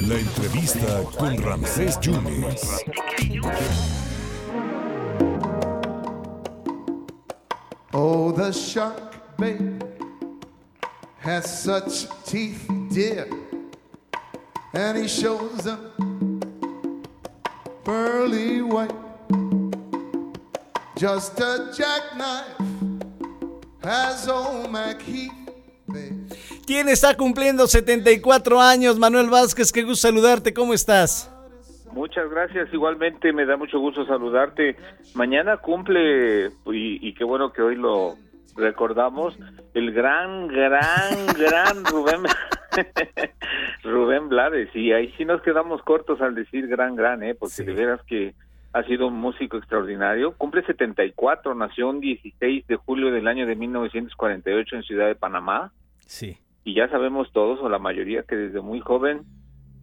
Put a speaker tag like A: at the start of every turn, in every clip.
A: La entrevista con Ramsés Yunes.
B: Oh, the shark, baby, has such teeth, dear, and he shows them pearly white. Just a jackknife has old McHeath, baby.
C: ¿Quién está cumpliendo 74 años? Manuel Vázquez, qué gusto saludarte, ¿cómo estás?
D: Muchas gracias, igualmente me da mucho gusto saludarte. Mañana cumple, y, y qué bueno que hoy lo recordamos, el gran, gran, gran Rubén, Rubén Blades, y ahí sí nos quedamos cortos al decir gran, gran, ¿eh? porque
C: Sí.
D: de veras que ha sido un músico extraordinario. Cumple 74, nació un 16 de julio del año de 1948 en Ciudad de Panamá
C: Sí.
D: Y ya sabemos todos o la mayoría que desde muy joven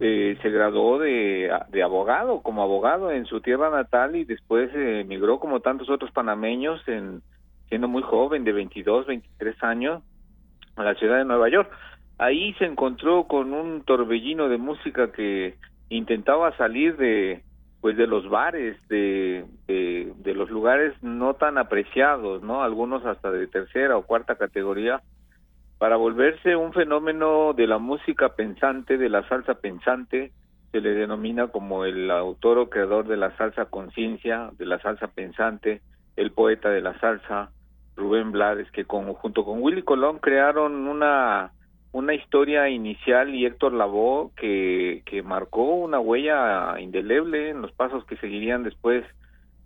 D: eh, se graduó de, de abogado, como abogado en su tierra natal y después eh, emigró como tantos otros panameños en siendo muy joven, de 22, 23 años, a la ciudad de Nueva York. Ahí se encontró con un torbellino de música que intentaba salir de pues de los bares, de, de, de los lugares no tan apreciados, ¿no? Algunos hasta de tercera o cuarta categoría, para volverse un fenómeno de la música pensante, de la salsa pensante, se le denomina como el autor o creador de la salsa conciencia, de la salsa pensante, el poeta de la salsa, Rubén Blades, que con, junto con Willy Colón crearon una, una historia inicial y Héctor Lavoe que, que marcó una huella indeleble en los pasos que seguirían después.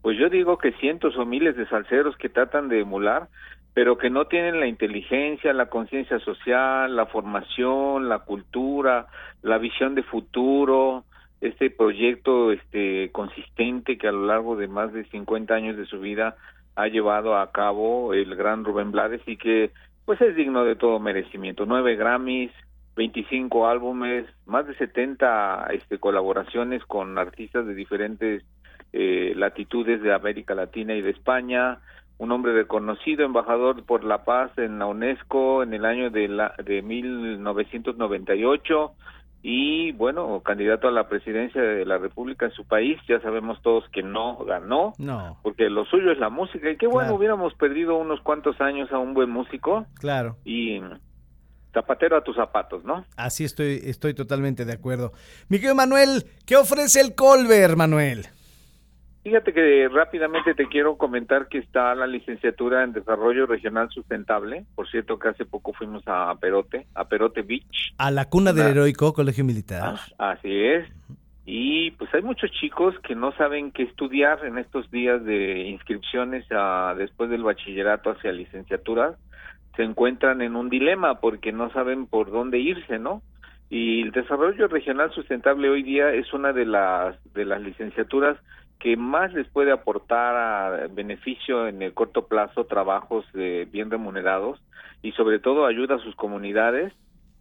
D: Pues yo digo que cientos o miles de salseros que tratan de emular, pero que no tienen la inteligencia, la conciencia social, la formación, la cultura, la visión de futuro, este proyecto este consistente que a lo largo de más de 50 años de su vida ha llevado a cabo el gran Rubén Blades y que pues es digno de todo merecimiento. Nueve Grammys, 25 álbumes, más de 70 este, colaboraciones con artistas de diferentes eh, latitudes de América Latina y de España, un hombre reconocido, embajador por la paz en la UNESCO en el año de, la, de 1998 y bueno, candidato a la presidencia de la República en su país, ya sabemos todos que no ganó,
C: No,
D: porque lo suyo es la música y qué bueno,
C: Claro.
D: hubiéramos perdido unos cuantos años a un buen músico
C: claro.
D: y zapatero a tus zapatos, ¿no?
C: Así estoy, estoy totalmente de acuerdo. Mi querido Manuel, ¿qué ofrece el Colver, Manuel?
D: Fíjate que rápidamente te quiero comentar que está la licenciatura en Desarrollo Regional Sustentable. Por cierto que hace poco fuimos a Perote, a Perote Beach.
C: A la cuna del heroico Colegio Militar.
D: Ah, Así es. Y pues hay muchos chicos que no saben qué estudiar en estos días de inscripciones a, después del bachillerato hacia licenciatura. Se encuentran en un dilema porque no saben por dónde irse, ¿no? Y el desarrollo regional sustentable hoy día es una de las de las licenciaturas que más les puede aportar a beneficio en el corto plazo trabajos eh, bien remunerados y sobre todo ayuda a sus comunidades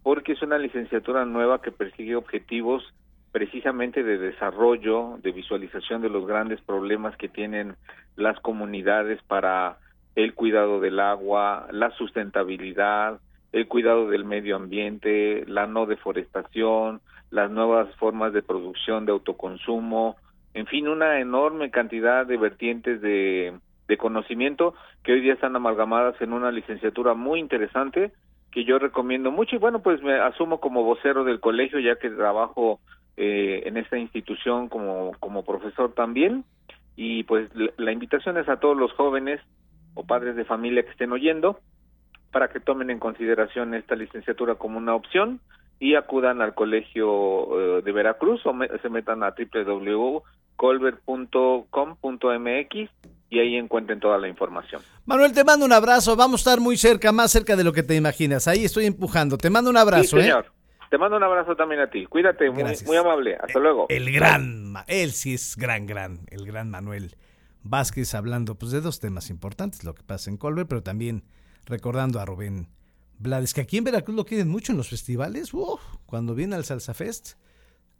D: porque es una licenciatura nueva que persigue objetivos precisamente de desarrollo, de visualización de los grandes problemas que tienen las comunidades para el cuidado del agua, la sustentabilidad, el cuidado del medio ambiente, la no deforestación, las nuevas formas de producción de autoconsumo, en fin, una enorme cantidad de vertientes de, conocimiento que hoy día están amalgamadas en una licenciatura muy interesante que yo recomiendo mucho. Y bueno, pues me asumo como vocero del colegio ya que trabajo eh, en esta institución como, como profesor también. Y pues la, invitación es a todos los jóvenes o padres de familia que estén oyendo para que tomen en consideración esta licenciatura como una opción y acudan al colegio eh, de Veracruz o me- se metan a www.colbert.com.mx y ahí encuentren toda la información.
C: Manuel, te mando un abrazo. Vamos a estar muy cerca, más cerca de lo que te imaginas. Ahí estoy empujando. Te mando un abrazo,
D: sí,
C: ¿eh?
D: señor. Te mando un abrazo también a ti. Cuídate, muy, muy amable. Hasta luego.
C: El gran, él sí es gran, gran, el gran Manuel Vázquez hablando pues de dos temas importantes, lo que pasa en Colbert, pero también recordando a Rubén Blades, que aquí en Veracruz lo quieren mucho en los festivales, uf, cuando viene al Salsa Fest,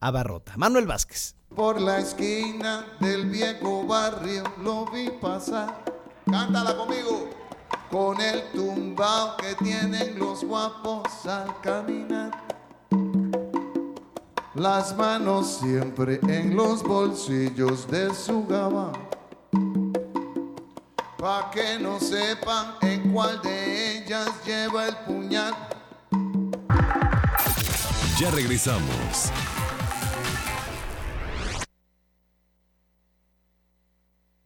C: abarrota. Manuel Vázquez.
B: Por la esquina del viejo barrio lo vi pasar. Cántala conmigo. Con el tumbao que tienen los guapos al caminar. Las manos siempre en los bolsillos de su gabán. Pa' que no sepan en cuál de ellas lleva el puñal.
A: Ya regresamos